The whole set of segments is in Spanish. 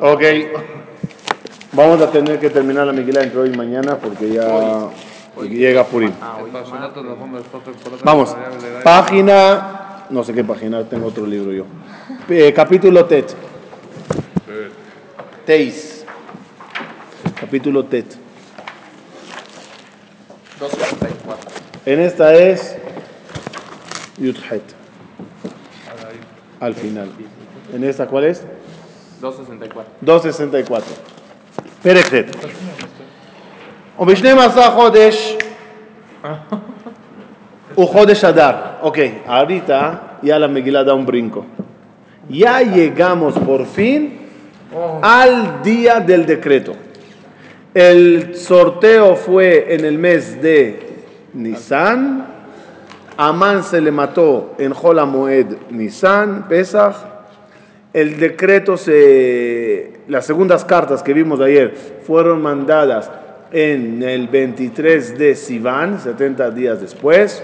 Ok, vamos a tener que terminar la Miguel entre hoy y mañana porque ya llega Purim. Vamos, página, no sé qué página, tengo otro libro yo. Eh, capítulo Tet. Teis. Capítulo Tet. 264. En esta es Yudhet. Al final. ¿En esta cuál es? 264. 264. פרק ח' ובשנים-עשר חודש הוא חודש אדר. Ok, ahorita ya la Megilá da un brinco. Ya llegamos por fin al día del decreto. El sorteo fue en el mes de Nisan. Amán se le mató en Jola Moed Nisan, Pesach. El decreto se. Las segundas cartas que vimos ayer fueron mandadas en el 23 de Sivan, 70 días después.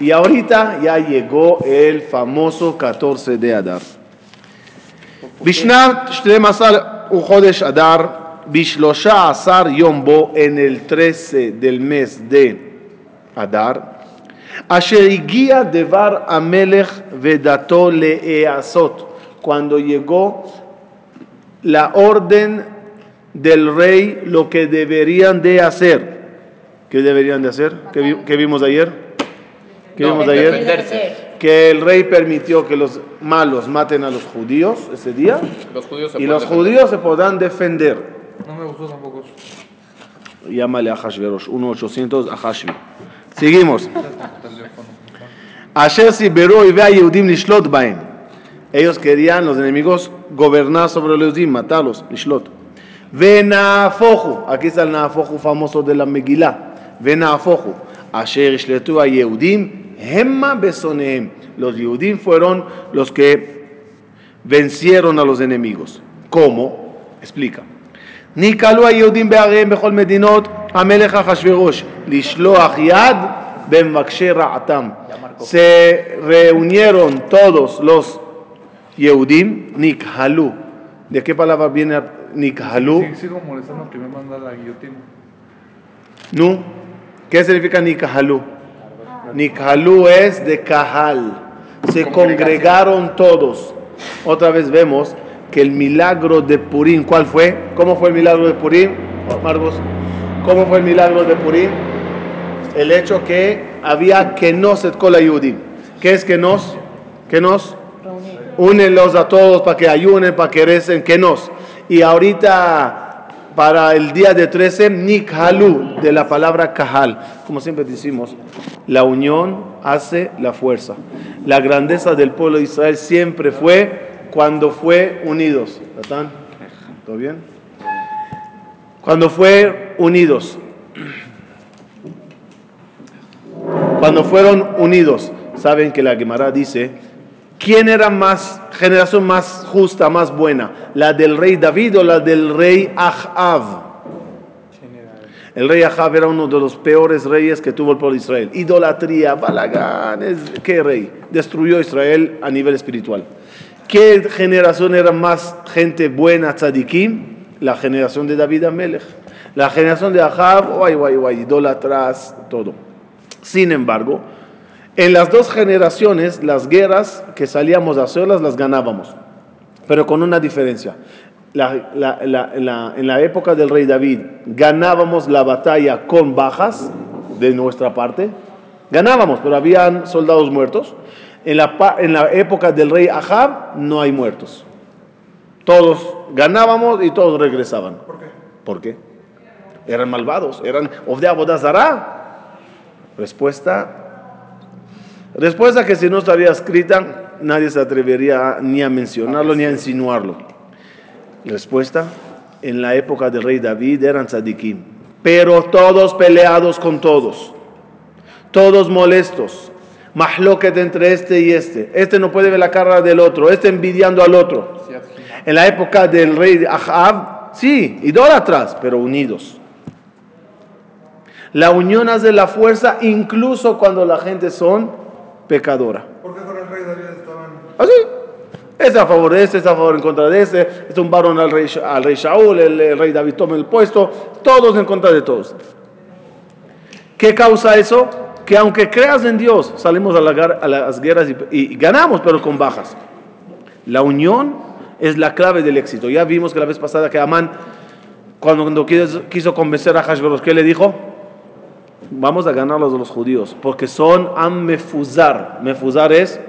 Y ahorita ya llegó el famoso 14 de Adar. בשנת 12 הוא חודש אדר, בשלושה עשר יום בו, en el 13 del mes de אדר, אשר הגיע דבר המלך ודתו להיעשות, cuando llegó la orden del rey lo que deberían de hacer. ¿Qué deberían de hacer? ¿Qué, vi- qué vimos ayer? ¿Qué vimos ayer? Defenderse. Que el rey permitió que los malos maten a los judíos ese día Los judíos se y los defender. judíos se podrán defender. No me gustó tampoco. Llámale a Hashverosh, 1-800 a Hashvi. Seguimos. Asher Siberó y vea Yehudim Lishlot Baem. Ellos querían, los enemigos, gobernar sobre los Yehudim, matarlos, Lishlot. Venafoju, aquí está el Nafoju famoso de la Megillah. Venafoju, Asher Ishletu a Yehudim, Hemma Besonehem. Los Yehudim fueron los que vencieron a los enemigos. ¿Cómo? Explica. ניקלו היהודים בעריהם בכל מדינות המלך אחשוורוש לשלוח יד במבקשי רעתם. Se reunieron todos los Yehudim, Nikhalu. ¿De qué palabra viene Nikhalu? Sí, sigo molestando que me manda la guillotina. Nu. ¿Qué significa Nikhalu? Nikhalu es de Kahal. Se congregaron todos. Otra vez vemos que el milagro de Purim, ¿cuál fue? ¿Cómo fue el milagro de Purim, Marcos? ¿Cómo fue el milagro de Purim? El hecho que había Kenos et Kol Yehudim. ¿Qué es Kenos? Kenos. Únelos a todos para que ayunen, para que recen, Kenos. Y ahorita, para el día de 13, Nikhalu, de la palabra Kahal. Como siempre decimos, la unión hace la fuerza. La grandeza del pueblo de Israel siempre fue cuando fue unidos. ¿Todo bien? Cuando fue unidos. Cuando fueron unidos, saben que la Gemara dice, ¿quién era más, generación más justa, más buena? ¿La del rey David o la del rey Ahab? El rey Ahab era uno de los peores reyes que tuvo el pueblo de Israel. Idolatría, Balagán, es- ¿qué rey? Destruyó Israel a nivel espiritual. ¿Qué generación era más gente buena, tzadikim? La generación de David Amelech. La generación de Ahab, guay, guay, guay, idólatras, todo. Sin embargo, en las dos generaciones, las guerras que salíamos a hacerlas las ganábamos, pero con una diferencia. La- la- la- en, la, época del rey David, ganábamos la batalla con bajas de nuestra parte, ganábamos, pero habían soldados muertos. En la, en la época del rey Ahab, no hay muertos. Todos ganábamos y todos regresaban. ¿Por qué? ¿Por qué? Eran malvados, eran de Abodazara. Respuesta. Respuesta que si no estaría escrita, nadie se atrevería a- ni a mencionarlo ni a insinuarlo. Respuesta. En la época del rey David eran tzadikim, pero todos peleados con todos, todos molestos. Mahloket entre este y este. Este no puede ver la cara del otro, este envidiando al otro. En la época del rey Ahab, sí, idólatras, pero unidos. La unión hace la fuerza incluso cuando la gente son pecadora. ¿Por qué con el rey David estaban? Así. Este a favor de este, este a favor en contra de este, este un varón al rey, al rey Shaul, el, el rey David toma el puesto, todos en contra de todos. ¿Qué causa eso? Que aunque creas en Dios, salimos a, la a las guerras y, y ganamos, pero con bajas. La unión es la clave del éxito. Ya vimos que la vez pasada que Amán, cuando, cuando quiso, quiso convencer a Hashverosh, ¿qué le dijo? Vamos a ganar los de los judíos, porque son am mefuzar. Mefuzar es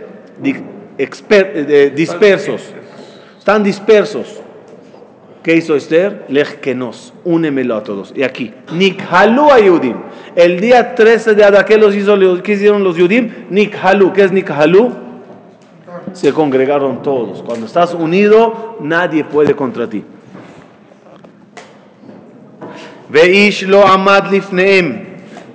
eh, dispersos. Están dispersos. ¿Qué hizo Esther? Lejkenos, únemelo a todos. Y aquí, Nikhalu a Yudim. El día 13 de Adar, ¿qué, los hizo, ¿qué hicieron los Yudim? Nikhalu. ¿Qué es Nikhalu? Se congregaron todos. Cuando estás unido, nadie puede contra ti. Veish lo amad lifneem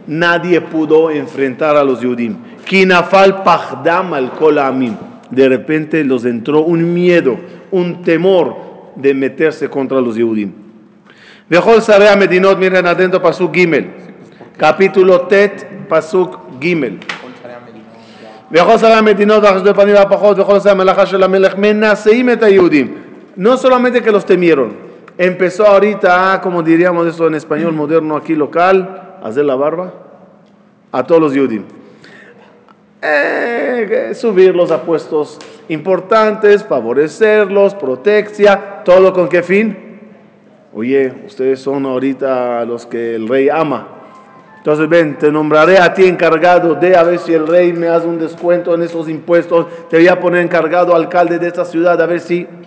Nadie pudo enfrentar a los Yudim. Kinafal pachdam al kol amim. De repente los entró un miedo, un temor de meterse contra los Yehudim. Vejol Sabea Medinot, miren atento, Pasuk Gimel. Capítulo Tet, Pasuk Gimel. וכל שרי המדינות והחשדו פנים והפחות וכל עושי המלאכה של המלך מנשאים את היהודים. No solamente que los temieron, empezó ahorita, como diríamos eso en español moderno aquí local, a hacer la barba a todos los Yehudim. Eh, subirlos a puestos importantes, favorecerlos, proteccia, todo con qué fin? Oye, ustedes son ahorita los que el rey ama. Entonces ven, te nombraré a ti encargado de a ver si el rey me hace un descuento en esos impuestos. Te voy a poner encargado alcalde de esta ciudad a ver si.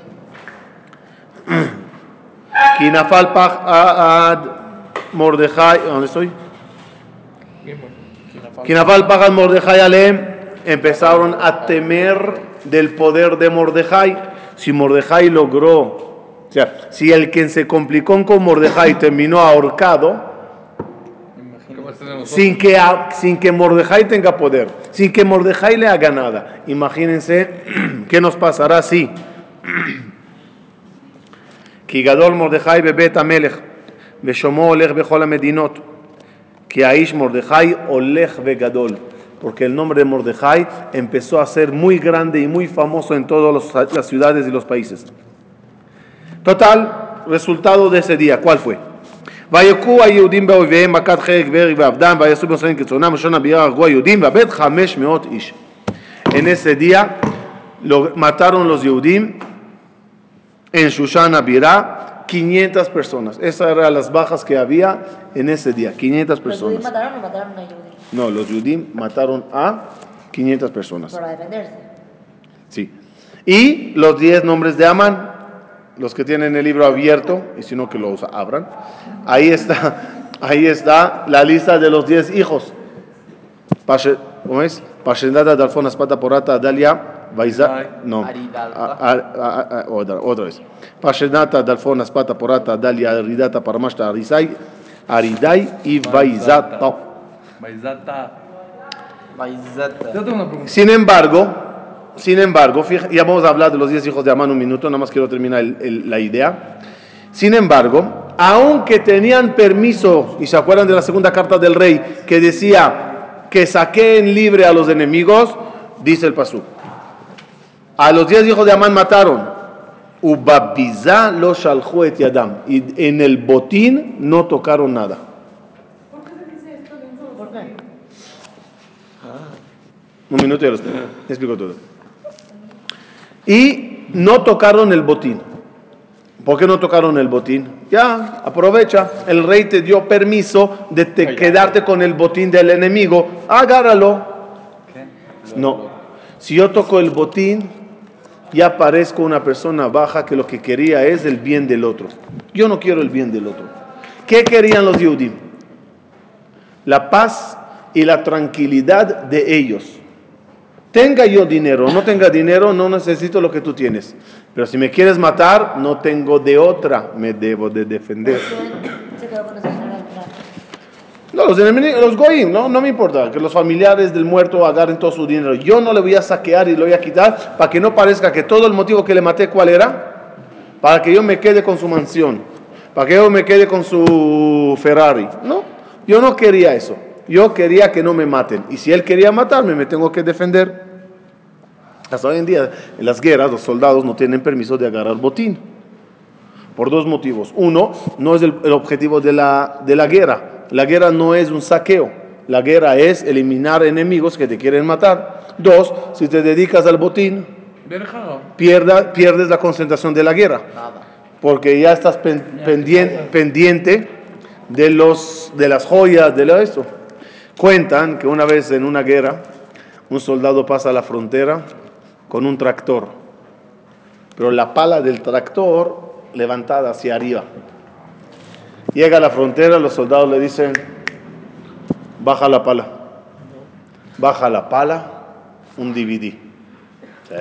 Mordejai, ¿dónde estoy? Kinafal Pagan Mordejai Alem empezaron a temer del poder de Mordejai. Si Mordejai logró, si el quien se complicó con Mordejai terminó ahorcado, sin que, sin que Mordejai tenga poder, sin que Mordejai le haga nada. Imagínense qué nos pasará si. Kigadol Mordejai Bebet Amelech. המלך, ושמו הולך בכל המדינות. כי האיש מרדכי הולך וגדול. Porque el nombre de Mordejai empezó a ser muy grande y muy famoso en todas los- las ciudades y los países. Total, resultado de ese día, ¿cuál fue? ויכו היהודים באויביהם מכת חרק והרג ועבדם ויעשו במסרים כרצונם ראשון הביאה הרגו היהודים ואבד חמש מאות איש. En ese día lo mataron los Yehudim en Shushan Abirá 500 personas. Esas eran las bajas que había en ese día, 500 ¿Los judíos personas. mataron o mataron a? No, los Yehudim mataron a 500 personas. Para defenderse. Sí. Y los 10 nombres de Amán, los que tienen el libro abierto, y si no que los abran, ahí está, ahí está la lista de los 10 hijos. ¿Cómo es? Pashendata, Dalfón, Aspata, Porata, Dalia, Vaiza, no. A- otra, otra vez. Pashendata, Dalfón, Aspata, Porata, Dalia, Aridata, Paramashta, Arisai, Aridai y Vaizata. Maizata. Maizata. Yo tengo una pregunta. Sin embargo, sin embargo, fija- ya vamos a hablar de los 10 hijos de Amán un minuto, nada más quiero terminar el- el- la idea. Sin embargo, aunque tenían permiso, y se acuerdan de la segunda carta del rey, que decía que saquen libre a los enemigos, dice el pasú. A los 10 hijos de Amán mataron. Ubabizá lo shalhu et yadam. Y en el botín no tocaron nada. ¿Por qué? Un minuto y ya lo explico. Ya explico todo. Y no tocaron el botín. ¿Por qué no tocaron el botín? Ya, aprovecha. El rey te dio permiso de te- quedarte con el botín del enemigo. Agárralo. No. Si yo toco el botín, ya parezco una persona baja que lo que quería es el bien del otro. Yo no quiero el bien del otro. ¿Qué querían los Yehudim? La paz y la tranquilidad de ellos. Tenga yo dinero, no tenga dinero, no necesito lo que tú tienes. Pero si me quieres matar, no tengo de otra, me debo de defender. ¿Quién se quedó con ese dinero al final? No, los enemigos, los goyim, no, no me importa que los familiares del muerto agarren todo su dinero. Yo no le voy a saquear y lo voy a quitar para que no parezca que todo el motivo que le maté, ¿cuál era? Para que yo me quede con su mansión, para que yo me quede con su Ferrari. No, yo no quería eso. Yo quería que no me maten. Y si él quería matarme, me tengo que defender. Hasta hoy en día, en las guerras, los soldados no tienen permiso de agarrar botín. Por dos motivos. Uno, no es el, el objetivo de la, de la guerra. La guerra no es un saqueo. La guerra es eliminar enemigos que te quieren matar. Dos, si te dedicas al botín, pierda- pierdes la concentración de la guerra. Porque ya estás pen- pendien- pendiente de, los, de las joyas, de lo esto. Cuentan que una vez en una guerra, un soldado pasa a la frontera con un tractor, pero la pala del tractor levantada hacia arriba. Llega a la frontera, los soldados le dicen, baja la pala. Baja la pala, un DVD. Sí.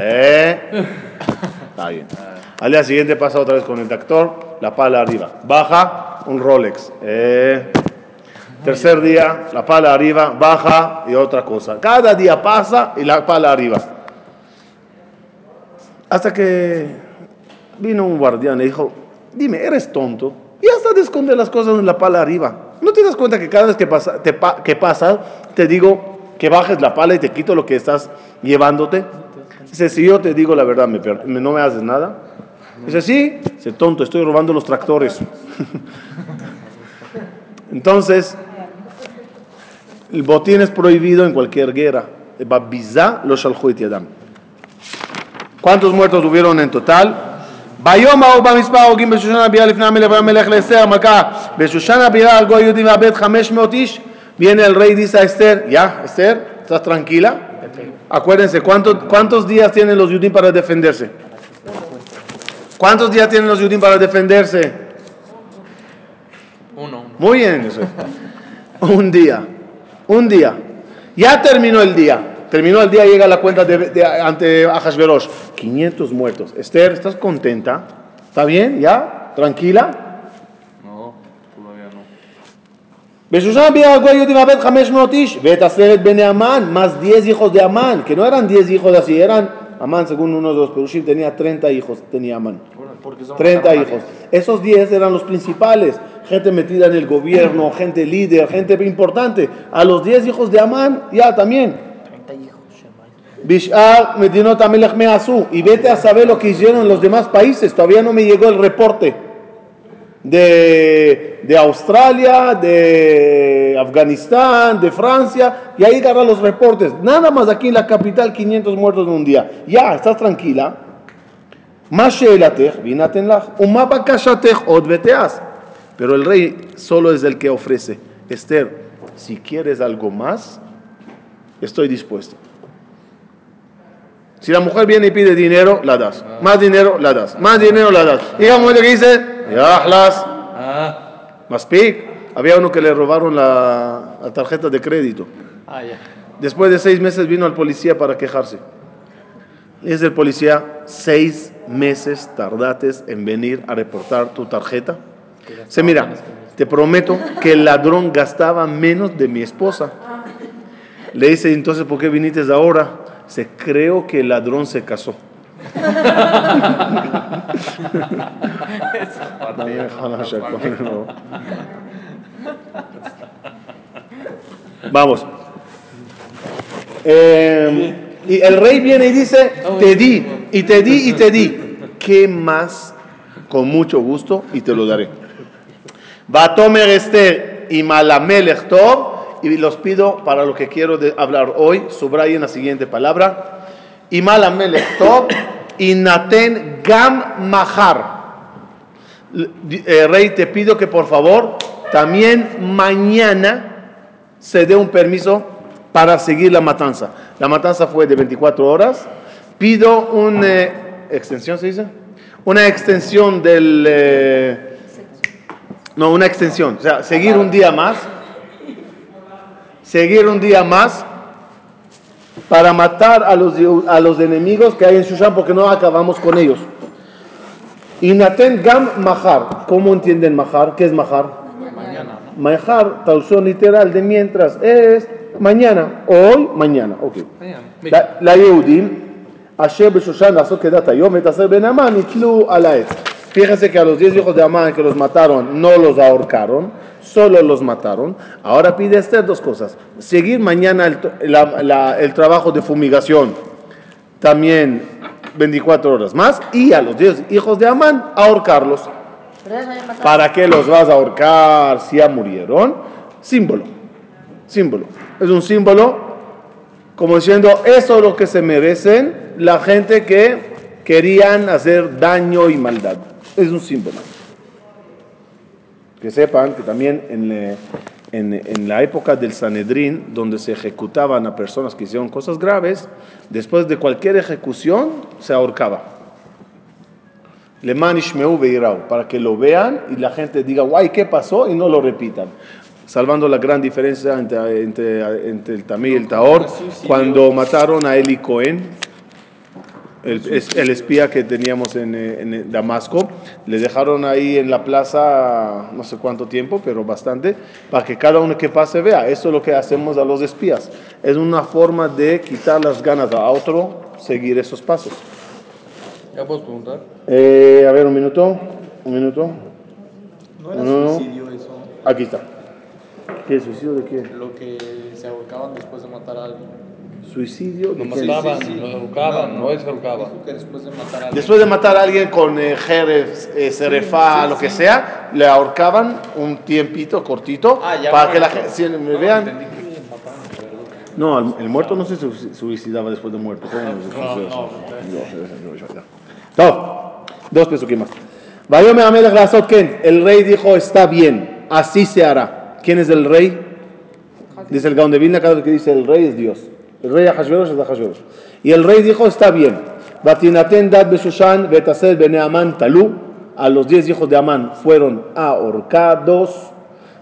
Bien. Al día siguiente pasa otra vez con el tractor, la pala arriba. Baja, un Rolex. Tercer día, la pala arriba, baja y otra cosa. Cada día pasa y la pala arriba. Hasta que vino un guardián y dijo, dime, ¿eres tonto? Está de esconder las cosas en la pala arriba. ¿No te das cuenta que cada vez que pasa, te, que pasa, te digo que bajes la pala y te quito lo que estás llevándote? Dice, si yo te digo la verdad, me ¿no me haces nada? Dice, sí. Dice, tonto, estoy robando los tractores. Entonces, el botín es prohibido en cualquier guerra. Babizá lo shalhu et yadam. ¿Cuántos muertos hubieron en total? ביום ההוא במספר ההוגים בשושן הבירה לפני המלך והמלך לאסתר המלכה בשושן הבירה הרגו היהודים מאבד 500 איש viene el rey dice a Esther ya Esther estás tranquila acuérdense ¿cuántos, cuántos días tienen los judíos para defenderse ¿cuántos días tienen los judíos para defenderse? Uno, uno. Muy bien, eso. Un día. Un día. Ya terminó el día. Terminó el día, llega la cuenta de, de, ante Ajasveros. 500 muertos. Esther, ¿estás contenta? ¿Está bien? ¿Ya? ¿Tranquila? No, todavía no. De más 10 hijos de Amán, que no eran 10 hijos así, eran Amán, según uno de los Perushim, tenía 30 hijos, tenía Amán. 30 hijos. Esos 10 eran los principales, gente metida en el gobierno, gente líder, gente importante. A los 10 hijos de Amán, ya también Bishar Medinot. Y vete a saber lo que hicieron en los demás países. Todavía no me llegó el reporte de, de Australia, de Afganistán, de Francia. Y ahí agarra los reportes. Nada más aquí en la capital, 500 muertos en un día. Ya, estás tranquila. Más. Uma bakashatech, od veteas. Pero el rey solo es el que ofrece. Esther, si quieres algo más, estoy dispuesto. Si la mujer viene y pide dinero, la das. Más dinero, la das. Más dinero, la das. Llega un momento que dice, ya, las. Ah, Más pic. Había uno que le robaron la, la tarjeta de crédito. Ah. Después de seis meses vino al policía para quejarse. Dice el policía, seis meses tardates en venir a reportar tu tarjeta. Se mira, te prometo que el ladrón gastaba menos de mi esposa. Le dice, entonces, ¿por qué viniste ahora? Se creo que el ladrón se casó. Vamos. Eh, y el rey viene y dice, te di, y te di, y te di. ¿Qué más? Con mucho gusto, y te lo daré. Batomer Esther y Malamelech y los pido para lo que quiero de- hablar hoy, subrayen la siguiente palabra. Y Malamelech Tov y Naten Gam Mahar. Eh, rey, te pido que por favor también mañana se dé un permiso para seguir la matanza. La matanza fue de 24 horas. Pido una extensión, ¿se dice? Una extensión del... eh, no, una extensión. O sea, seguir un día más. Seguir un día más para matar a los, a los enemigos que hay en Shushan porque no acabamos con ellos. Y Naten Gam Mahar. ¿Cómo entienden Mahar? ¿Qué es Mahar? Mahar, traducción literal de mientras, es mañana, hoy, mañana. Ok. La- La Yehudim, Asher Beshushan, Asor Kedat Hayom, et Aser Ben Itlu Alaet. Fíjense que a los 10 hijos de Amán que los mataron, no los ahorcaron, solo los mataron. Ahora pide Esther dos cosas. Seguir mañana el, to- la- la- el trabajo de fumigación también 24 horas más, y a los 10 hijos de Amán ahorcarlos. ¿Para qué los vas a ahorcar si ya murieron? Símbolo, símbolo. Es un símbolo como diciendo, eso es lo que se merecen la gente que querían hacer daño y maldad. Es un símbolo. Que sepan que también en, eh, en- en la época del Sanedrín, donde se ejecutaban a personas que hicieron cosas graves, después de cualquier ejecución se ahorcaba. Leman Ishmeu Beirau, para que lo vean y la gente diga, guay, ¿qué pasó? Y no lo repitan. Salvando la gran diferencia entre, entre- entre el Tamí y el Taor, cuando mataron a Eli Cohen, el, es- el espía que teníamos en, eh, en Damasco, le dejaron ahí en la plaza no sé cuánto tiempo, pero bastante, para que cada uno que pase vea. Eso es lo que hacemos a los espías. Es una forma de quitar las ganas a otro seguir esos pasos. ¿Ya puedes preguntar? Eh, a ver, un minuto. Un minuto. ¿No era No, no. suicidio eso? Aquí está. ¿Qué? ¿Suicidio de qué? Lo que se ahorcaban después de matar a alguien. ¿Suicidio Lo mataban, sí, sí. lo ahorcaban, no. Dijo que después de matar a alguien. Después de matar a alguien con eh, jerez, eh, lo que sea, le ahorcaban un tiempito cortito Ah, ya para que la gente si me vean. No, el, el muerto no se su- suicidaba después de muerto. ¿Cómo no, no, no, no. Dos pesos más. El rey dijo, está bien, así se hará. ¿Quién es el rey? Dice el Gaon de Vilna, cada vez que dice el rey es Dios. El rey Ahashverosh es Ahashverosh. Y el rey dijo, está bien. Batinaten dad beshushan betaser bene Amán talú. A los diez hijos de Amán fueron ahorcados.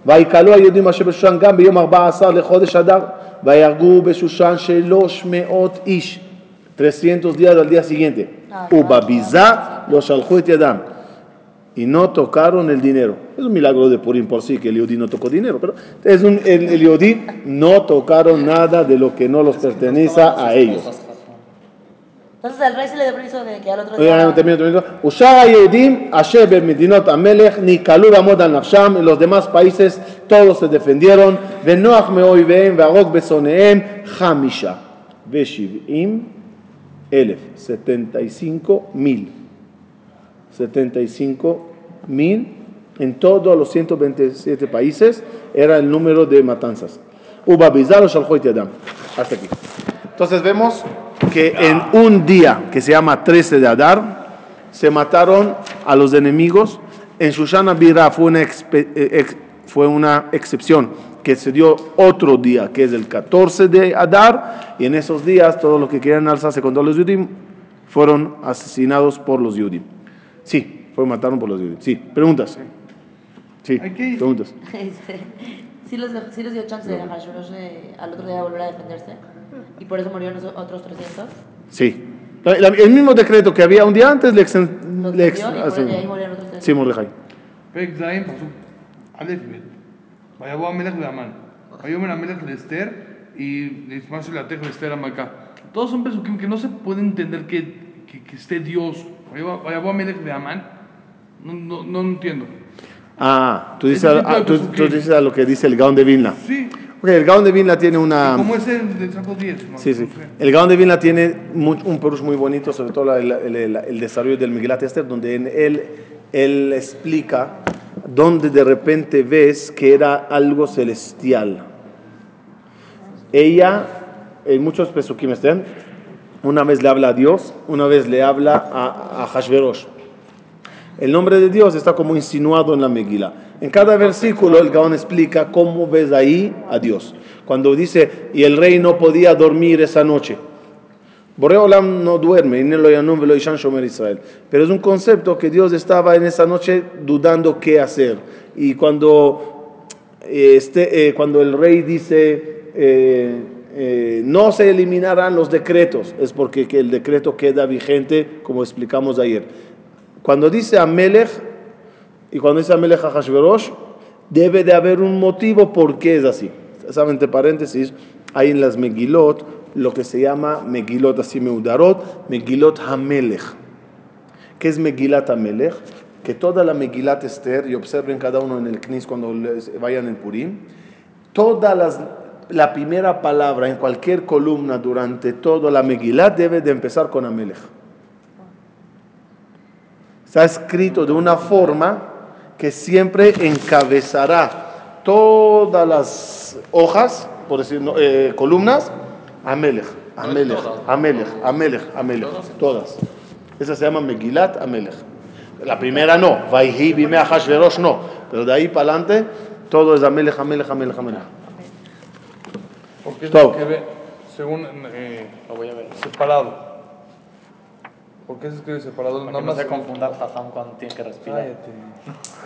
ויקלו היהודים אשר בשושן גם ביום 14 לחודש אדר, ויהרגו בשושן שלוש מאות איש. 300 días al día siguiente. ובביזה לא שלחו את ידם. y no tocaron el dinero. Es un milagro de Purim por sí que el Yodí no tocó dinero, pero es un, el, el Yodí no tocaron nada de lo que no los pertenece a ellos. Entonces al rey se le dio permiso de que al otro Oigan, día. termino, termino. Ushar היהודים אשר במדינות המלך נקלו לעמוד על נפשם, y los demás países todos se defendieron, ונוח מאויביהם והרוג בשונאיהם חמישה ושבעים אלף, 75 mil. 75 mil en todos los 127 países era el número de matanzas. Hasta aquí. Entonces vemos que en un día que se llama 13 de Adar se mataron a los enemigos. En Shushana Bira fue una, eh, fue una excepción que se dio otro día, que es el 14 de Adar, y en esos días todos los que querían alzarse contra los Yudim fueron asesinados por los Yudim. Sí, fueron mataron por los Yudim. Sí, preguntas. Sí, Aquí- preguntas. Este, sí, les, sí les dio chance de Hashverosh eh, al otro día volver a defenderse. Y por eso murieron esos otros 300. Sí. La- la- El mismo decreto que había un día antes le, exen- Los le cambió ex- y por así- de ahí murieron otros 300. Sí, Mordejai. פרק ז', פסוק א' ב'. ויבוא המלך והמן. ויאמר המלך לאסתר y más la teja de Esther Amacá. Todos son pesukim que no se puede entender que, que, que esté Dios. Vayabó Amelech de Amán. no, no, no entiendo. Ah, tú dices, a, ah, tú, tú dices a lo que dice el Gaon de Vilna. Sí. Ok, el Gaon de Vilna tiene una... ¿Cómo es el de Saco 10? No, Sí, sí. El Gaon de Vilna tiene un perush muy bonito, sobre todo el, el- el- el desarrollo del Esther, donde en él, él explica donde de repente ves que era algo celestial. Ella, en muchos pesukim estén, una vez le habla a Dios, una vez le habla a, a Hashverosh. El nombre de Dios está como insinuado en la Megila. En cada versículo el Gaón explica cómo ves ahí a Dios. Cuando dice, y el rey no podía dormir esa noche. Boreolam no duerme, Israel. Pero es un concepto que Dios estaba en esa noche dudando qué hacer. Y cuando, eh, este, eh, cuando el rey dice, eh, no se eliminarán los decretos, es porque que el decreto queda vigente, como explicamos ayer. Cuando dice Amelech, y cuando dice Amelech a Hashverosh, debe de haber un motivo por qué es así. Saben, entre paréntesis, hay en las Megilot lo que se llama Megilot así Meudarot, Megilot Hamelech. ¿Qué es Megilat Hamelech? Que toda la Megilat Esther, y observen cada uno en el Knis cuando vayan en Purim, todas las la primera palabra en cualquier columna durante toda la Megilá debe de empezar con Amelech. Está escrito de una forma que siempre encabezará todas las hojas, por decir, no, eh, columnas, Amelech, Amelech, Amelech, Amelech, Amelech, todas. Esa se llama Megilat Amelech. La primera no, Vaihi Bime Ahashverosh no, pero de ahí para adelante todo es Amelech, Amelech, Amelech, Amelech. Porque es Todo. lo que ve, según eh, Lo voy a ver. separado. ¿Por qué se escribe separado? Para que no más se confunda el jajam cuando tiene que respirar.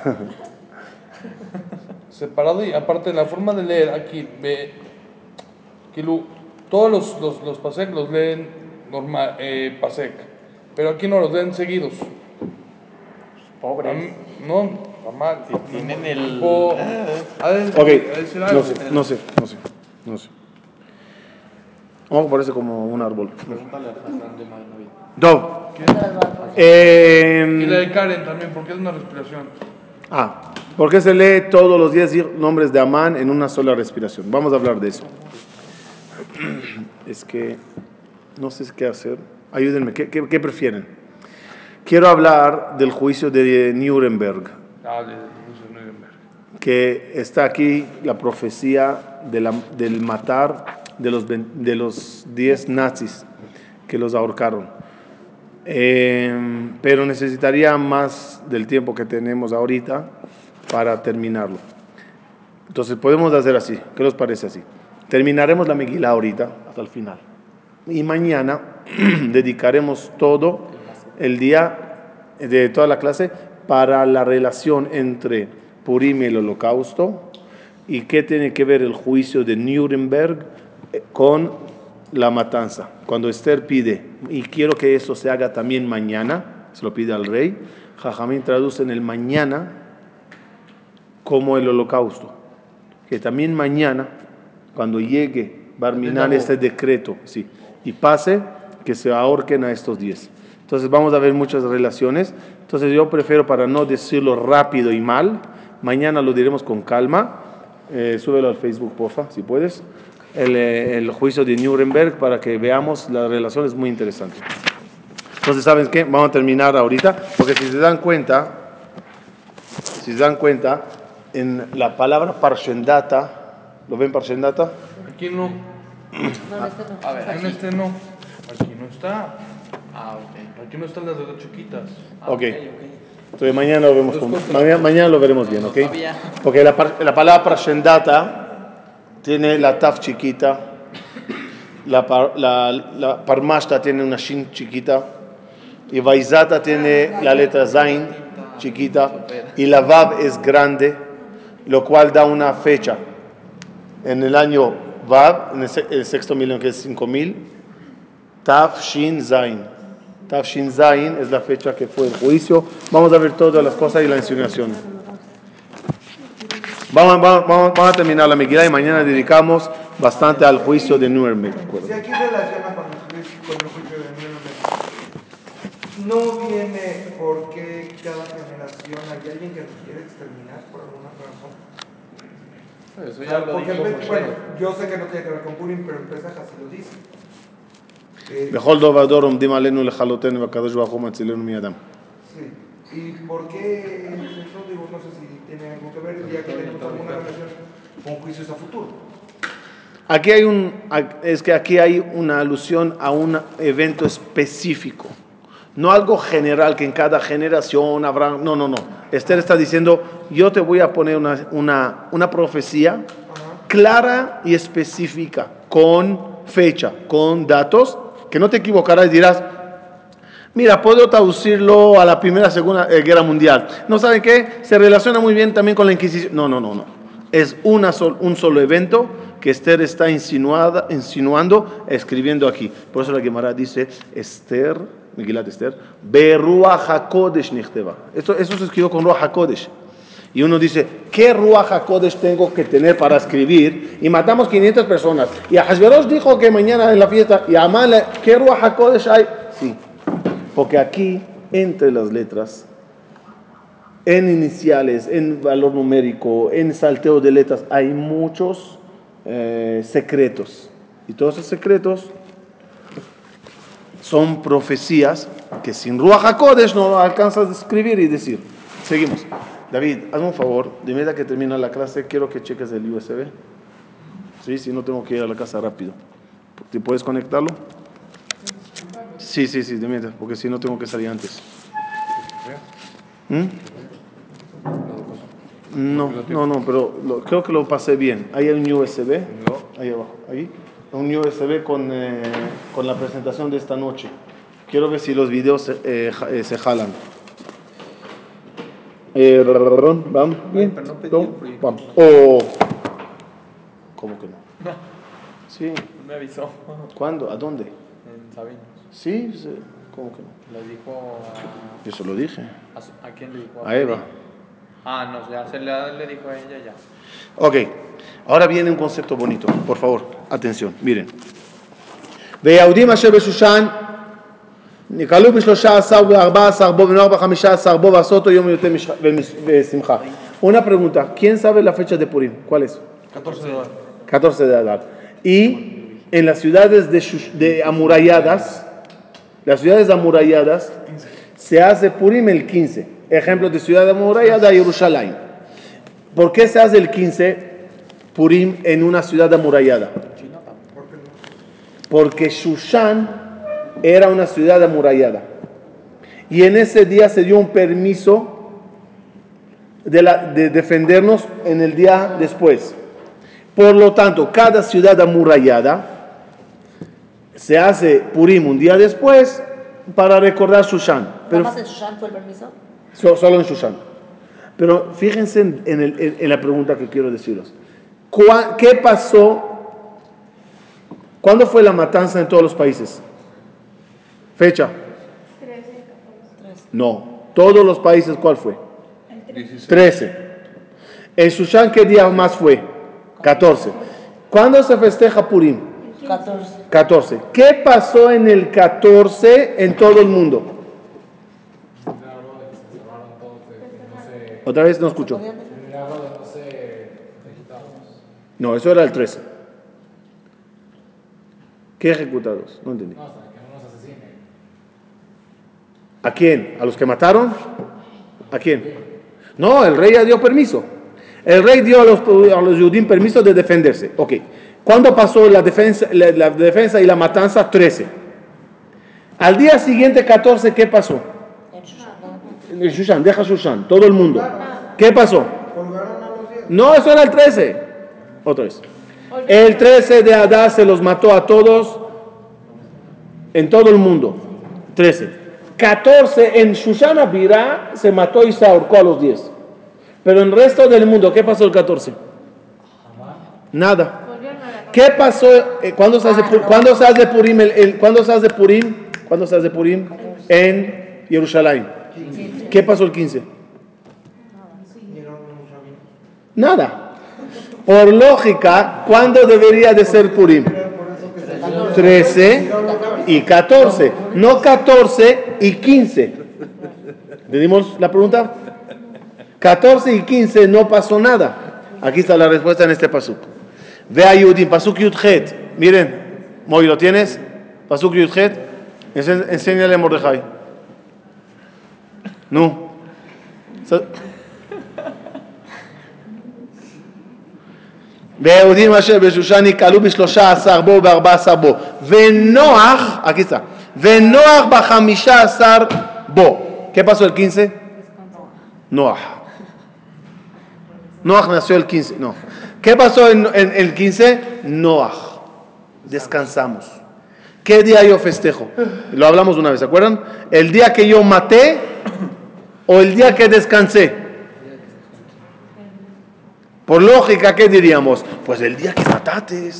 Cállate. separado y aparte la forma de leer aquí ve que lo- todos los, los, los pasek los leen normal eh, pasek pero aquí no los leen seguidos Pobres. mí- no normal Si tienen el- Tipo, ha de- Ok, sé, no sé, no sé, no sé. Oh, parece como un árbol. Pregúntale al jajam de Manaví. Dov. y Eh, la de Karen también porque es una respiración ah, ¿por qué se lee todos los días nombres de Amán en una sola respiración? Vamos a hablar de eso. Es que no sé qué hacer. Ayúdenme, ¿qué, qué- qué prefieren? Quiero hablar del juicio de Nuremberg, ah de Nuremberg. que está aquí la profecía de la- del matar de los, de los 10 nazis que los ahorcaron. Eh, pero necesitaría más del tiempo que tenemos ahorita para terminarlo. Entonces podemos hacer así. ¿Qué les parece así? Terminaremos la Megilá ahorita, hasta el final. Y mañana dedicaremos todo el día de toda la clase para la relación entre Purim y el holocausto y qué tiene que ver el juicio de Nuremberg con la matanza. Cuando Esther pide, y quiero que eso se haga también mañana, se lo pide al rey, Jajamín traduce en el mañana como el holocausto. Que también mañana, cuando llegue Barminan este decreto, sí, y pase, que se ahorquen a estos 10. Entonces vamos a ver muchas relaciones. Entonces yo prefiero, para no decirlo rápido y mal, mañana lo diremos con calma. Eh, súbelo al Facebook, porfa, si puedes. El, eh, el juicio de Nuremberg para que veamos la relación es muy interesante. Entonces, ¿saben qué? Vamos a terminar ahorita, porque si se dan cuenta, si se dan cuenta, en la palabra parshendata, ¿lo ven parshendata? aquí no No, en este no. A ver, en este no aquí no está Ah, ok. aquí no están las de las chiquitas Ah, Ok. Entonces mañana lo vemos con- mañana, mañana lo veremos bien, ¿ok? Porque la, la palabra parshendata tiene la taf chiquita, la, par- parmashta tiene una shin chiquita, y vaizata tiene la letra zain chiquita, y la vav es grande, lo cual da una fecha. En el año vav, en el, se- el sexto milenio que es 5000, taf shin zain. Taf shin zain es la fecha que fue el juicio. Vamos a ver todas las cosas y la insinuación. Vamos, vamos, vamos, a terminar la Megilá y mañana dedicamos bastante al juicio de Nuremberg. Si aquí relaciona con el, juicio de Nuremberg, no viene porque cada generación hay alguien que nos quiere exterminar por alguna razón. Eso ya lo porque dijo vez, bueno, yo sé que no tiene que ver con Purim, pero en Pesach así lo dice. Eh, sí. ¿Y por qué es eso? Digo, no sé si tiene algo que ver, ya que tenemos alguna relación con juicios a futuro. Aquí hay un, es que aquí hay una alusión a un evento específico, no algo general que en cada generación habrá, no, no, no. Esther está diciendo, yo te voy a poner una, una, una profecía clara y específica, con fecha, con datos, que no te equivocarás y dirás, Mira, puedo traducirlo a la Primera Segunda eh, Guerra Mundial. ¿No saben qué? Se relaciona muy bien también con la Inquisición. No, no, no, no. Es una sol- un solo evento que Esther está insinuada, insinuando, escribiendo aquí. Por eso la Gemara dice, Esther, Megilat Esther, Beruach HaKodesh nichteva. Esto, eso se escribió con Ruach HaKodesh. Y uno dice, ¿qué Ruach HaKodesh tengo que tener para escribir? Y matamos 500 personas. Y Hashverosh dijo que mañana en la fiesta, y Amal, ¿qué Ruach HaKodesh hay? Sí, porque aquí, entre las letras, en iniciales, en valor numérico, en salteo de letras, hay muchos eh, secretos. Y todos esos secretos son profecías que sin Ruach HaKodesh no alcanzas a escribir y decir. Seguimos. David, hazme un favor, de medida que termina la clase, quiero que cheques el USB. Sí, si no tengo que ir a la casa rápido. ¿Te puedes conectarlo? Sí, sí, sí, de mientras, porque si no tengo que salir antes. ¿Mm? No, no, no, pero lo- creo que lo pasé bien. Ahí hay un USB, ahí abajo, ahí. Un USB con, eh, con la presentación de esta noche. Quiero ver si los videos eh, eh, se jalan. Eh, vamos, bien. no. Oh. ¿Cómo que no? Sí. Me avisó ¿Cuándo? ¿A dónde? en Sabinos. Sí, sí. ¿Cómo que no? Le dijo a, Yo se lo dije. a, su- ¿a quién le dijo? A Eva. Ah, no, ya se le, le dijo a ella ya. Ok, ahora viene un concepto bonito, por favor, atención, miren. ויהודים אשר בשושן נקהלו בשלושה עשר ובארבע עשר בו ונוער בחמישה עשר בו ועשותו יום יותר מש- ומש- ושמחה. Una pregunta, ¿quién sabe la fecha de Purim? ¿Cuál es? 14 de 14 de Adar. Y en las ciudades de, Shush- de amuralladas, las ciudades amuralladas, se hace Purim el 15. Ejemplo de ciudad amurallada, Jerusalén. ¿Por qué se hace el 15 Purim en una ciudad amurallada? Porque Shushan era una ciudad amurallada. Y en ese día se dio un permiso de, de defendernos en el día después. Por lo tanto, cada ciudad amurallada se hace Purim un día después para recordar Shushan. ¿Nada Pero más en Shushan fue el permiso? So- solo en Shushan. Pero fíjense en, en el- en- en la pregunta que quiero deciros. ¿Cuá- ¿Qué pasó? ¿Cuándo fue la matanza en todos los países? Fecha. No. Todos los países, ¿cuál fue? 16. 13. En Shushan, ¿qué día más fue? 14. ¿Cuándo se festeja Purim? 14. 14. ¿Qué pasó en el 14 en todo el mundo? Otra vez no escucho. No, eso era el 13. ¿Qué ejecutados? No entendí. ¿A quién? ¿A los que mataron? ¿A quién? No, el rey ya dio permiso. El rey dio a los, a los judíos permiso de defenderse. Ok. ¿Cuándo pasó la defensa, la, la defensa y la matanza? 13. Al día siguiente, 14, ¿qué pasó? En Shushan. Deja Shushan, todo el mundo. ¿Qué pasó? No, eso era el 13. Otra vez. El 13 de Adar se los mató a todos en todo el mundo. 13. 14 en Shushana Birá se mató y se ahorcó a los 10. Pero en el resto del mundo, ¿qué pasó el 14? Nada. ¿Qué pasó? eh, ¿Cuándo se hace, Pu- ¿cuándo se hace Purim? el- el- ¿Cuándo se hace Purim? ¿Cuándo se hace Purim? En Jerusalén. ¿Qué pasó el 15? Nada. Por lógica, ¿cuándo debería de ser Purim? 13 y 14. No 14 y 15. ¿Entendimos la pregunta? 14 y 15 no pasó nada. Aquí está la respuesta en este pasuk. Ve a Yudim, pasuk Yudhet. Miren, Moy, ¿lo tienes? Pasuk Yudhet. Ense- Enséñale a Mordejai. No. Sa- ויהודים אשר בשושן יקהלו בשלושה עשר בו ובארבע עשר בו ונוח, aquí está, ונוח בחמישה עשר בו. ¿Qué pasó el 15? Noah. Noah nació el 15, no. ¿Qué pasó en, el 15? Noah. Descansamos. ¿Qué día yo festejo? Lo hablamos una vez, ¿se acuerdan? ¿El día que yo maté o el día que descansé? Por lógica, ¿qué diríamos? Pues el día que mataste,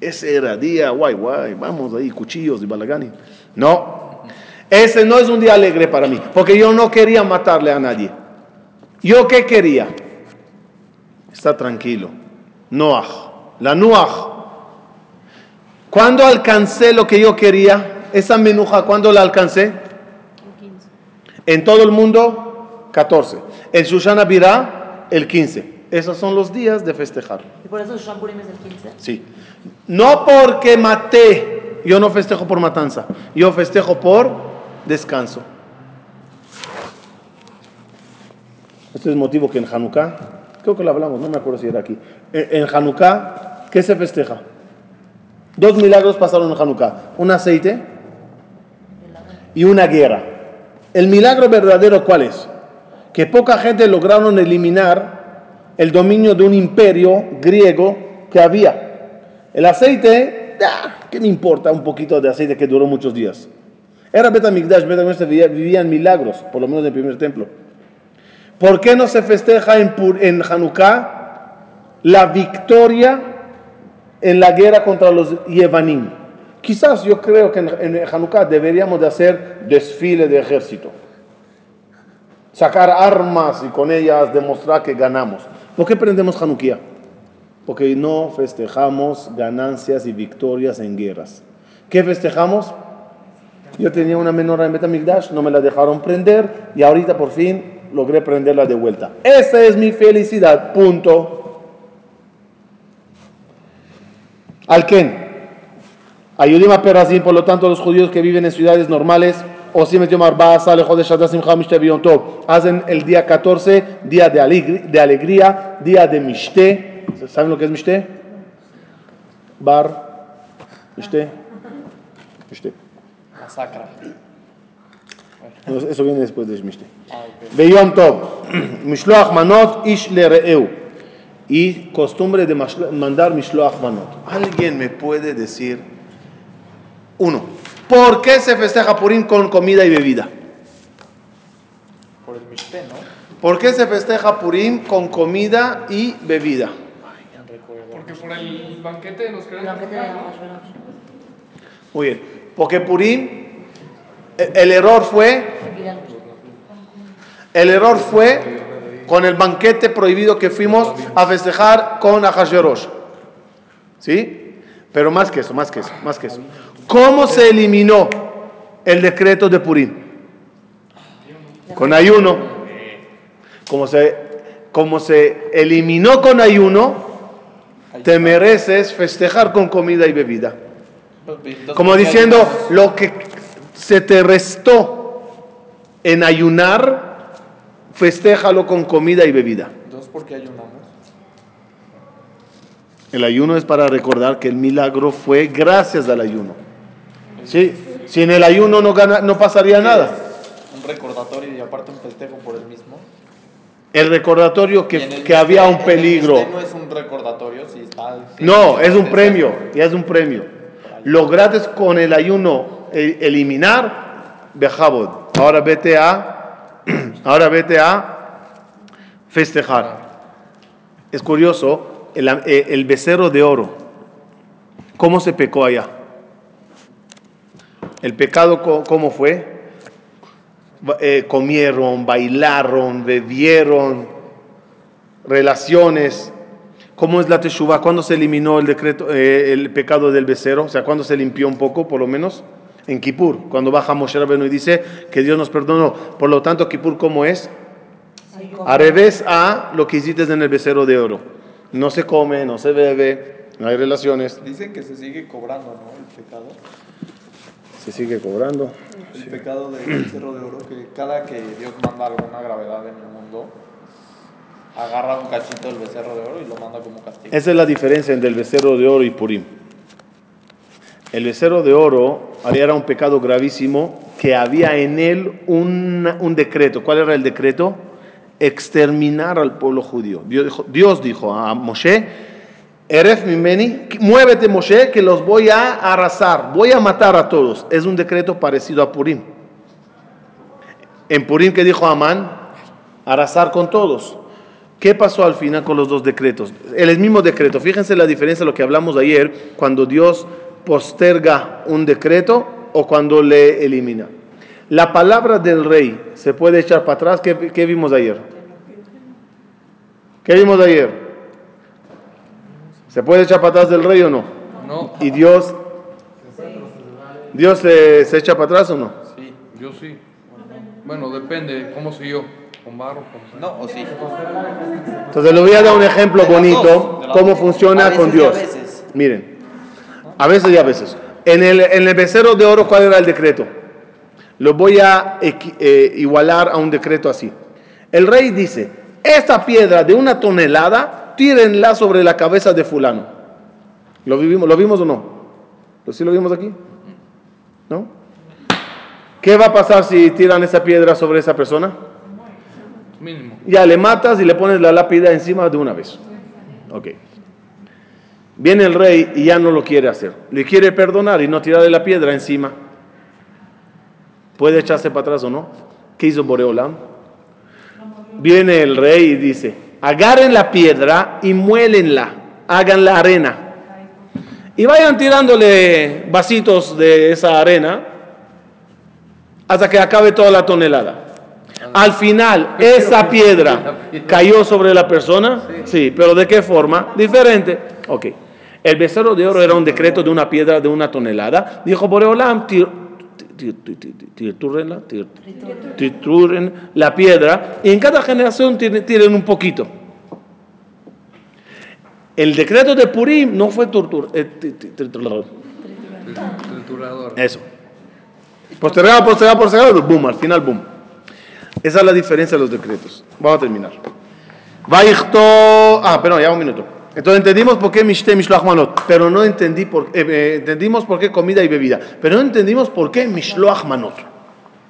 ese era día, guay, guay, vamos ahí, cuchillos y balagani. No, ese no es un día alegre para mí, porque yo no quería matarle a nadie. ¿Yo qué quería? Está tranquilo. Noah, la Noah. ¿Cuándo alcancé lo que yo quería? Esa menuja, ¿cuándo la alcancé? En todo el mundo, 14. En Susana Birá, el 15. Esos son los días de festejar. Y por eso Shampurim es el 15. Sí. No porque maté, yo no festejo por matanza, yo festejo por descanso. Este es el motivo que en Hanukkah, creo que lo hablamos, no me acuerdo si era aquí. En, en Hanukkah, ¿qué se festeja? Dos milagros pasaron en Hanukkah: un aceite y una guerra. El milagro verdadero, ¿cuál es? Que poca gente lograron eliminar el dominio de un imperio griego que había. El aceite, ah, ¿qué me importa un poquito de aceite que duró muchos días? Era Betamigdash, Betamigdash vivía, vivían milagros, por lo menos en el primer templo. ¿Por qué no se festeja en, en Hanukkah la victoria en la guerra contra los Yevanim? Quizás yo creo que en, en Hanukkah deberíamos de hacer desfile de ejército. Sacar armas y con ellas demostrar que ganamos. ¿Por qué prendemos Hanukkah? Porque no festejamos ganancias y victorias en guerras. ¿Qué festejamos? Yo tenía una menora en Betamigdash, no me la dejaron prender y ahorita por fin logré prenderla de vuelta. Esa es mi felicidad, punto. Alken. Ayudim a Perazim, por lo tanto, los judíos que viven en ciudades normales, o si metió Marbasa, lejos de Shadasim Hamishte Biontov, hacen el día 14, día de alegría, día de Mishte. ¿Saben lo que es Mishte? Bar, Mishte, Mishte. Masacra. Eso viene después de Mishte. Ah. Beyom Tov, Mishloach Manot, Ish le. Y costumbre de mandar Mishloach Manot. ¿Alguien me puede decir, uno, por qué se festeja Purim con comida y bebida? Por el Mishte, ¿no? ¿Por qué se festeja Purim con comida y bebida? Porque por el banquete de los que El banquete de Hashverosh. Muy bien, porque Purim, el error fue El error fue con el banquete prohibido que fuimos a festejar con Ahashverosh. ¿Sí? Pero más que eso, más que eso, más que eso. ¿Cómo se eliminó el decreto de Purim? Con ayuno. Como se, como se eliminó con ayuno, te mereces festejar con comida y bebida. Como ¿por qué diciendo, lo que se te restó en ayunar, festéjalo con comida y bebida. Entonces, ¿por qué ayunamos? El ayuno es para recordar que el milagro fue gracias al ayuno. ¿Sí? Sin el ayuno no, gana- no pasaría nada. Un recordatorio y aparte un festejo por el mismo. El recordatorio que, el que había un peligro. Mishte no es un recordatorio, si está. sí, No, es un premio, ya es un premio. Lograste con el ayuno eliminar Bejabod. Ahora vete a, ahora vete a festejar. Es curioso, el, eh, el becerro de oro, ¿cómo se pecó allá? El pecado, ¿cómo fue? Eh, comieron, bailaron, bebieron, relaciones. ¿Cómo es la teshuva? ¿Cuándo se eliminó el decreto, eh, el pecado del becerro? O sea, ¿cuándo se limpió un poco, por lo menos? En Kippur, cuando baja Moshe Rabbeinu y dice que Dios nos perdonó. Por lo tanto, Kippur, ¿cómo es? A revés a lo que hiciste en el becerro de oro. No se come, no se bebe, no hay relaciones. Dicen que se sigue cobrando, ¿no? El pecado. Se sigue cobrando. El pecado del cerro de oro, que cada que Dios manda alguna gravedad en el mundo, agarra un cachito del becerro de oro y lo manda como castigo. Esa es la diferencia entre el becerro de oro y Purim. El becerro de oro era un pecado gravísimo que había en él un, un decreto. ¿Cuál era el decreto? Exterminar al pueblo judío. Dios dijo, a Moshe, Eref Mimeni, muévete Moshe que los voy a arrasar, voy a matar a todos. Es un decreto parecido a Purim. En Purim que dijo Amán, arrasar con todos. ¿Qué pasó al final con los dos decretos? El mismo decreto. Fíjense la diferencia de lo que hablamos ayer, cuando Dios posterga un decreto o cuando le elimina. La palabra del rey se puede echar para atrás. ¿Qué, qué vimos ayer? ¿Qué vimos ayer? ¿Se puede echar para atrás del rey o no? No, ¿Y Dios? ¿Dios se, se echa para atrás o no? Sí. yo sí. Bueno, depende, ¿cómo siguió? Con barro, con No, o sí. Entonces le voy a dar un ejemplo bonito, cómo funciona con Dios. Miren, a veces y a veces. En el, en el becerro de oro, ¿cuál era el decreto? Lo voy a eh, igualar a un decreto así. El rey dice, esta piedra de una tonelada, tírenla sobre la cabeza de fulano. ¿Lo, vivimos, ¿Lo vimos o no? ¿Lo- ¿Sí lo vimos aquí? ¿No? ¿Qué va a pasar si tiran esa piedra sobre esa persona? Mínimo. Ya le matas y le pones la lápida encima de una vez. Ok. Viene el rey y ya no lo quiere hacer. Le quiere perdonar y no tirarle la piedra encima. ¿Puede echarse para atrás o no? ¿Qué hizo Boreolam? Viene el rey y dice, agarren la piedra y muélenla, hagan la arena. Y vayan tirándole vasitos de esa arena hasta que acabe toda la tonelada. Al final, esa piedra cayó sobre la persona, sí, pero ¿de qué forma? Diferente. Ok. El becerro de oro era un decreto de una piedra de una tonelada. Dijo Boreolam, trituren la piedra y en cada generación tiren, un poquito. El decreto de Purim no fue eh, triturador. Eso. Postergado, postergado, postergado, boom, al final, boom. Esa es la diferencia de los decretos. Vamos a terminar. Ah, perdón, ya un minuto. Entonces entendimos por qué Mishte Mishloach Manot, pero no entendí por eh, eh, entendimos por qué comida y bebida, pero no entendimos por qué Mishloach Manot.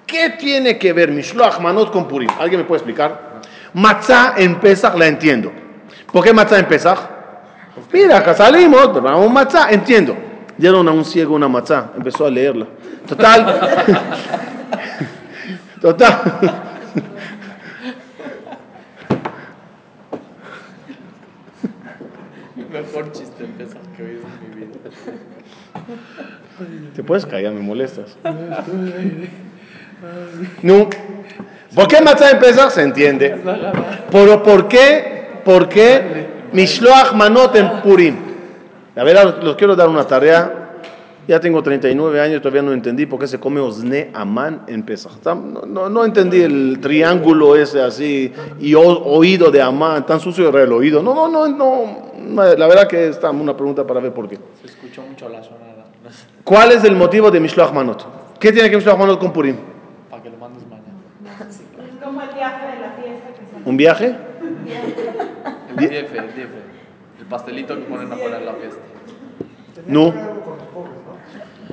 ¿Qué tiene que ver Mishloach Manot con Purim? ¿Alguien me puede explicar? Matzah en Pesach la entiendo. ¿Por qué matzah en Pesach? Mira, acá salimos, preparamos matzah, entiendo. Dieron a un ciego una matzah, empezó a leerla. Total. Total. Mejor chiste empieza que oí en mi vida. Te puedes callar, me molestas. No. ¿Por qué Pesach? Se entiende. Pero ¿por qué? ¿Por qué Mishloach Manot en Purim? A ver, los quiero dar una tarea. Ya tengo 39 años, todavía no entendí por qué se come Osne Amán en Pesach. No, no, no entendí el triángulo ese así y o- oído de Amán, tan sucio era el oído. No, no, no, no. La verdad que está una pregunta para ver por qué. Se escuchó mucho la sonada. ¿Cuál es el motivo de Mishloach Manot? ¿Qué tiene que Mishloach Manot con Purim? para que lo mandes mañana. Es como el viaje de la fiesta que se ¿Un viaje? El diefe, el pastelito que ponen afuera de la fiesta. No.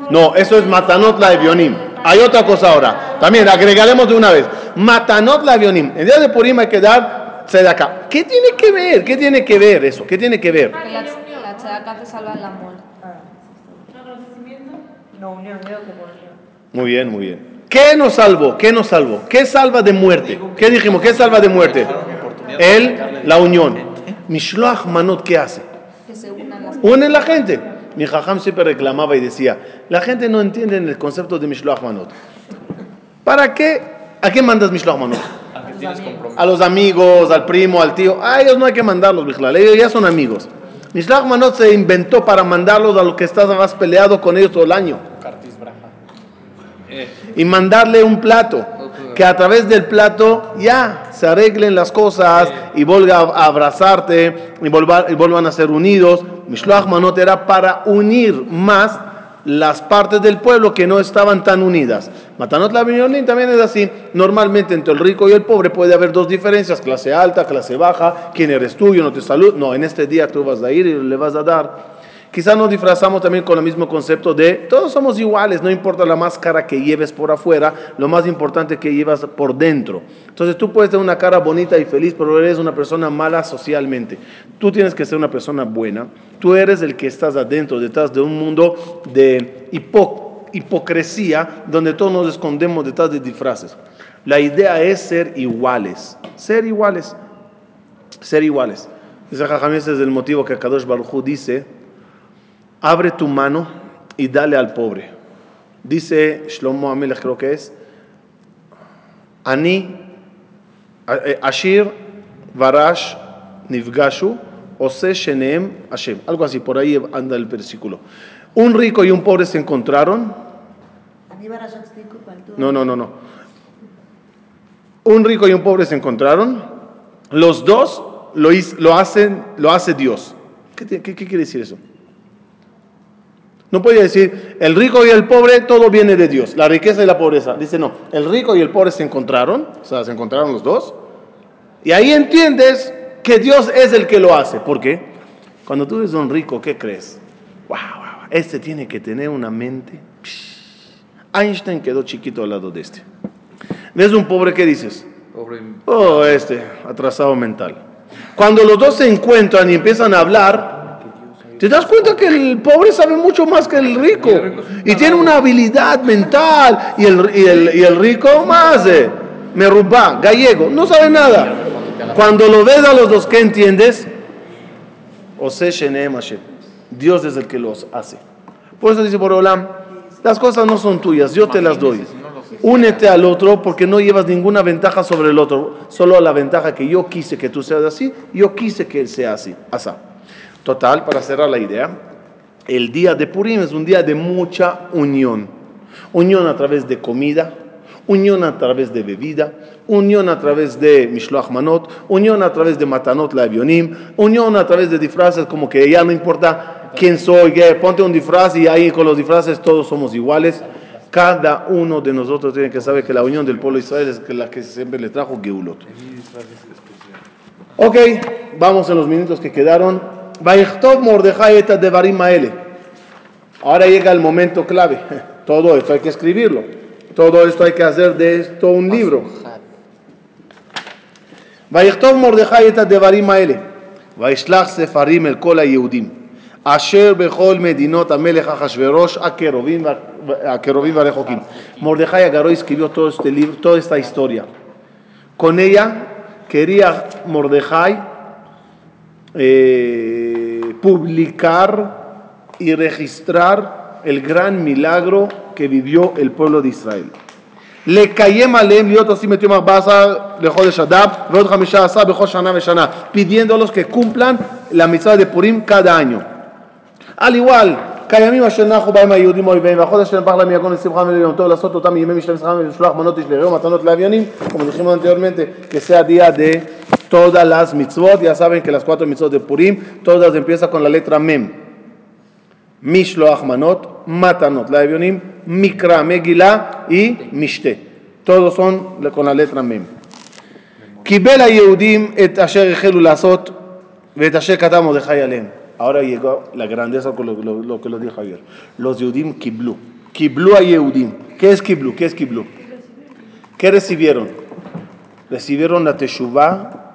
No, eso es Matanot la Evionim. Hay otra cosa ahora. También agregaremos de una vez. Matanot la Evionim. En día de Purim hay que dar acá. ¿Qué tiene que ver? ¿Qué tiene que ver eso? ¿Qué tiene que ver? Que la, la te salva de la muerte. No, unión, veo que por unión. Muy bien, muy bien. ¿Qué nos salvó? ¿Qué nos salvó? ¿Qué salva de muerte? ¿Qué dijimos? ¿Qué salva de muerte? Él, la unión. Mishloach Manot, ¿qué hace? Que se unan las Une la gente. Mi jajam siempre reclamaba y decía, la gente no entiende el concepto de Mishloach Manot. ¿Para qué? ¿A qué mandas Mishloach Manot? Tienes compromiso. A los amigos, al primo, al tío. A ellos no hay que mandarlos, Bijlal. Ellos ya son amigos. Mishloach Manot se inventó para mandarlos a los que estabas peleado con ellos todo el año. Y mandarle un plato. Que a través del plato ya se arreglen las cosas y vuelva a abrazarte y, volva- y vuelvan a ser unidos. Mishloach Manot era para unir más las partes del pueblo que no estaban tan unidas. Matanot la Binyonim también es así. Normalmente entre el rico y el pobre puede haber dos diferencias, clase alta, clase baja, quién eres tú, yo no te saludo. No, en este día tú vas a ir y le vas a dar. Quizás nos disfrazamos también con el mismo concepto de todos somos iguales, no importa la máscara que lleves por afuera, lo más importante es que llevas por dentro. Entonces tú puedes tener una cara bonita y feliz, pero eres una persona mala socialmente. Tú tienes que ser una persona buena. Tú eres el que estás adentro, detrás de un mundo de hipo- hipocresía, donde todos nos escondemos detrás de disfraces. La idea es ser iguales, ser iguales, ser iguales. Dice ese es el motivo que Kadosh Baruj dice, abre tu mano y dale al pobre. Dice Shlomo Amelech, creo que es, Ani, Ashir, Varash, Nifgashu, Ose Shenem Hashem. Algo así, por ahí anda el versículo. Un rico y un pobre se encontraron. No, no, no, no. Un rico y un pobre se encontraron. Los dos lo, lo hacen, lo hace Dios. ¿Qué, qué quiere decir eso? No podía decir, el rico y el pobre, todo viene de Dios, la riqueza y la pobreza. Dice, no, el rico y el pobre se encontraron, o sea, se encontraron los dos. Y ahí entiendes que Dios es el que lo hace. ¿Por qué? Cuando tú eres un rico, ¿qué crees? ¡Wow! Este tiene que tener una mente. Einstein quedó chiquito al lado de este. ¿Ves un pobre qué dices? Pobre. Oh, este, atrasado mental. Cuando los dos se encuentran y empiezan a hablar, te das cuenta que el pobre sabe mucho más que el rico. Y tiene una habilidad mental. Y el, y el, y el rico más, eh, merubá, gallego, no sabe nada. Cuando lo ves a los dos, ¿qué entiendes? Ose Hashem. Dios es el que los hace. Por eso dice Borolam, las cosas no son tuyas, yo te las doy. Únete al otro porque no llevas ninguna ventaja sobre el otro, solo la ventaja que yo quise que tú seas así, yo quise que él sea así. Asa. Total, para cerrar la idea, el día de Purim es un día de mucha unión. Unión a través de comida, unión a través de bebida, unión a través de Mishloach Manot, unión a través de Matanot Lavionim, unión a través de disfraces como que ya no importa quién soy, que ponte un disfraz y ahí con los disfraces todos somos iguales. Cada uno de nosotros tiene que saber que la unión del pueblo de Israel es la que siempre le trajo Geulot. Ok, vamos en los minutos que quedaron. Vayichtov Mordejai et Devarim Maele. Ahora llega el momento clave. Todo esto hay que escribirlo. Todo esto hay que hacer de esto un libro. ויכתוב מרדכי את הדברים האלה, וישלח ספרים אל כל היהודים, אשר בכל מדינות המלך אחשורוש הקרובים, וה- הקרובים והרחוקים. מרדכי הגרוי escribió todo este libro, toda esta historia. Con ella quería Mordejai eh, publicar y registrar el gran milagro que vivió el pueblo de Israel. לקיים עליהם להיות עושים את יום 14 לחודש אדר ועוד 15 בכל שנה ושנה, pidiéndolos que cumplan la mitzvah de Purim cada año. על igual, קיימים אשר נחו בהם היהודים אויביהם, והחודש שנפח להם יגון לשמחה וליום לעשות אותם ימי משלם שמחה ולשלוח מנות תשלחו מתנות לאביונים, dijimos anteriormente, que sea día de todas las mitzvot, ya saben que las cuatro mitzvot de Purim, todas empiezan con la letra Manot, Matanot, la Evionim, Mikra, Megillah y Mishte. Todos son con la letra. קיבל היהודים את אשר החלו לעשות ואת אשר כתב מרדכי עליהם. Ahora llegó la grandeza con lo, que lo dijo ayer. Los Yehudim Kiblu. Kiblu a Yehudim. ¿Qué es Kiblu? ¿Qué es Kiblu? ¿Qué recibieron? Recibieron la Teshuvah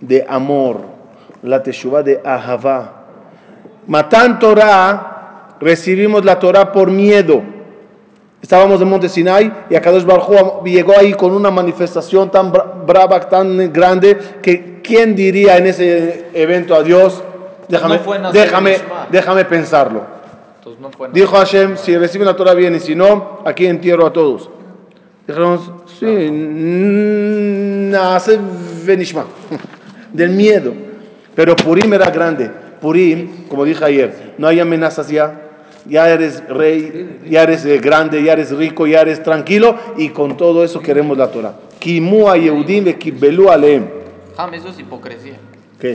de amor, la Teshuvah de Ahavá. Matan Torah, recibimos la Torah por miedo. Estábamos en Monte Sinai y Akadosh Baruj Hu llegó ahí con una manifestación tan bra- brava, tan grande, que ¿quién diría en ese evento a Dios? Déjame, No déjame, déjame pensarlo. No Dijo Hashem, si reciben la Torah bien y si no, aquí entierro a todos. Dijeron, sí, nace venishma, del miedo. Pero Purim era grande. Purim, como dije ayer, no hay amenazas ya. Ya eres rey, ya eres eh, grande, ya eres rico, ya eres tranquilo y con todo eso queremos la Torah. Kimu a Yehudim aleem. Jam, eso es hipocresía. ¿Qué?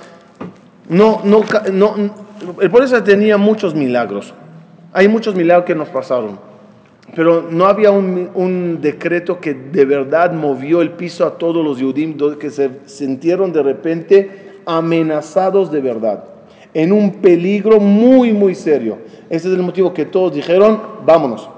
no, no, no, el Israel tenía muchos milagros. Hay muchos milagros que nos pasaron. Pero no había un, decreto que de verdad movió el piso a todos los Yudim, que se sintieron de repente amenazados de verdad, en un peligro muy, muy serio. Ese es el motivo que todos dijeron, vámonos.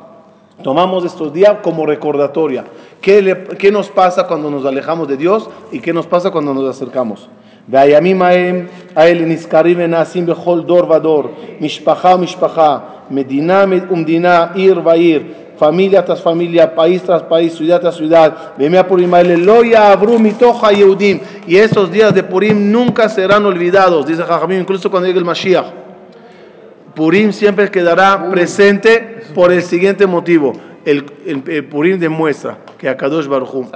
Tomamos estos días como recordatoria. ¿Qué, le- qué nos pasa cuando nos alejamos de Dios y qué nos pasa cuando nos acercamos? והימים ההם האלה נזכרים ונעשים בכל דור ודור, משפחה ומשפחה, מדינה ומדינה, עיר ועיר, familia tras familia, país tras país, ciudad tras ciudad. Vemea Purim האלה לא יעברו מתוך היהודים. Y estos días de Purim nunca serán olvidados, dice Jajamim, incluso cuando llegue el Mashiach. Purim siempre quedará presente por el siguiente motivo. El, el- el Purim demuestra que Akadosh Baruj Hu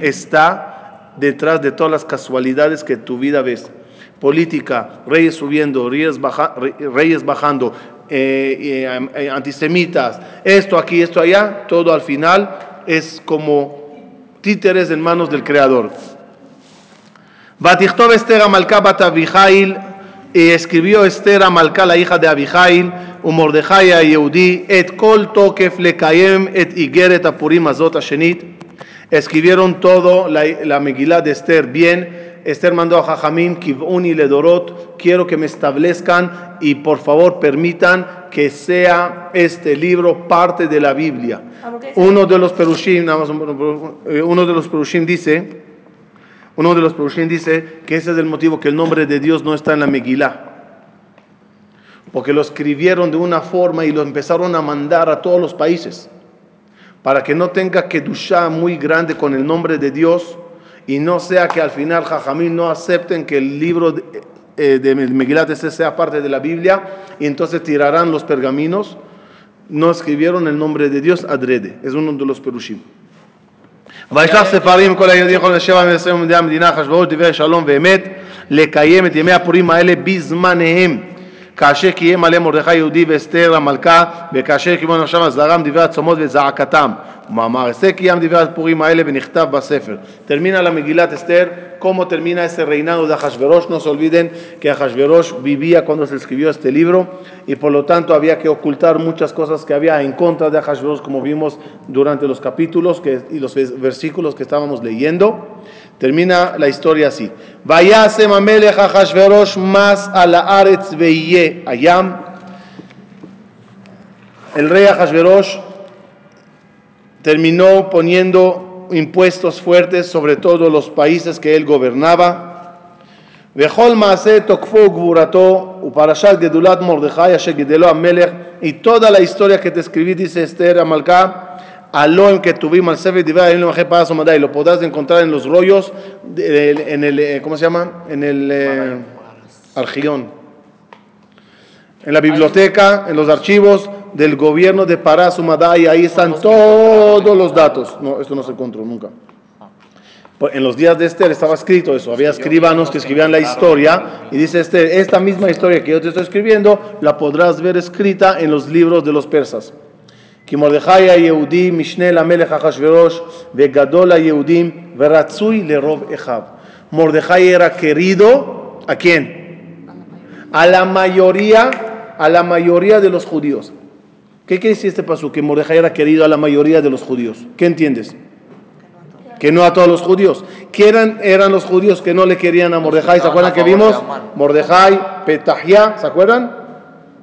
está detrás de todas las casualidades que tu vida ves. Política, reyes subiendo, reyes, baja, reyes bajando, eh, eh, eh, antisemitas, esto aquí, esto allá, todo al final es como títeres en manos del Creador. Batichtov Esther Amalcá bat Abijail, y escribió Esther Amalcá, la hija de Abijail, u Yehudi, et kol tokef lekayem et igeret apurim azot ashenit, Escribieron todo la, la Megilá de Esther bien. Esther mandó a Jajamim, Kiv'un y Ledorot, quiero que me establezcan y por favor permitan que sea este libro parte de la Biblia. Ah. Uno de los Perushim, nada más eh, uno de los Perushim dice, uno de los Perushim dice que ese es el motivo que el nombre de Dios no está en la Megilá. Porque lo escribieron de una forma y lo empezaron a mandar a todos los países Para que no tenga Kedushá muy grande con el nombre de Dios y no sea que al final Jajamín no acepten que el libro de, eh, de Megilat ese sea parte de la Biblia y entonces tirarán los pergaminos. No escribieron el nombre de Dios adrede. Es uno de los perushim. וישלח ספרים כל היהודים יכולים לשבע מעשרים עמדי המדינה אחשוורוש דברי שלום ואמת לקיים את ימי הפורים האלה בזמניהם כאשר קיים עליהם מרדכי יהודי ואסתר המלכה וכאשר קיימו נפשם אזהרם דברי הצומות וזעקתם ומאמר אסתר קיים דברי הפורים האלה ונכתב בספר termina la Megillat Esther cómo termina ese reinado de Ahashverosh no se olviden que Ahashverosh vivía cuando se escribió este libro y por lo tanto había que ocultar muchas cosas que había en contra de Ahashverosh como vimos durante los capítulos que, y los vers- versículos que estábamos leyendo termina la historia así Vayasem Amelech Ahashverosh más a la Aretz Veiye Ayam el rey Ahashverosh terminó poniendo impuestos fuertes sobre todos los países que él gobernaba. וכל מעשה תוקפו וגבורתו ופרשת גדולת מרדכי אשר גידלו המלך y toda la historia que te escribí dice Esther Amalcá aló en que tuvimos al Sefer Divay Ayim Lemajé Paz Omadai lo podrás encontrar en los rollos de- de- en el eh, ¿cómo se llama? en el eh, Argión en la biblioteca, en los archivos del gobierno de Pará Sumadai, ahí están todos los datos. No, esto no se encontró nunca. Pues En los días de Esther estaba escrito eso, había escribanos que escribían la historia y dice Esther, esta misma historia que yo te estoy escribiendo la podrás ver escrita en los libros de los persas. כי מרדכי היהודי משנה למלך אחשורוש וגדול היהודים ורצוי לרוב אחיו. מרדכי era querido, ¿a quién? a la mayoría, a la mayoría de los judíos. ¿Qué quiere decir este paso? Que Mordejai era querido a la mayoría de los judíos. ¿Qué entiendes? Que no a todos los judíos. ¿Quién eran, eran los judíos que no le querían a Mordejai? ¿Se acuerdan que vimos? Mordejai, Petahia, ¿se acuerdan?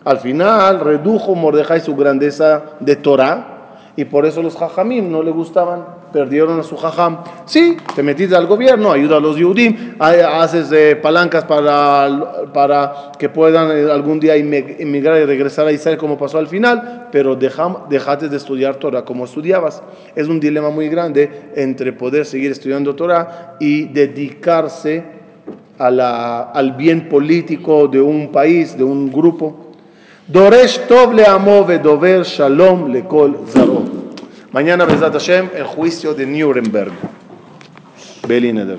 Al final redujo Mordejai su grandeza de Torah y por eso los jajamim no le gustaban, perdieron a su jajam. Sí, te metiste al gobierno, ayuda a los yudim, ha- haces eh, palancas para, para que puedan eh, algún día emigrar y regresar a Israel como pasó al final, pero dejam- dejaste de estudiar Torah como estudiabas. Es un dilema muy grande entre poder seguir estudiando Torah y dedicarse a la- al bien político de un país, de un grupo. Doresh Tov le amo vedover shalom le kol zaro. Mañana, Bezat Hashem, el juicio de Nuremberg. Beli Neder.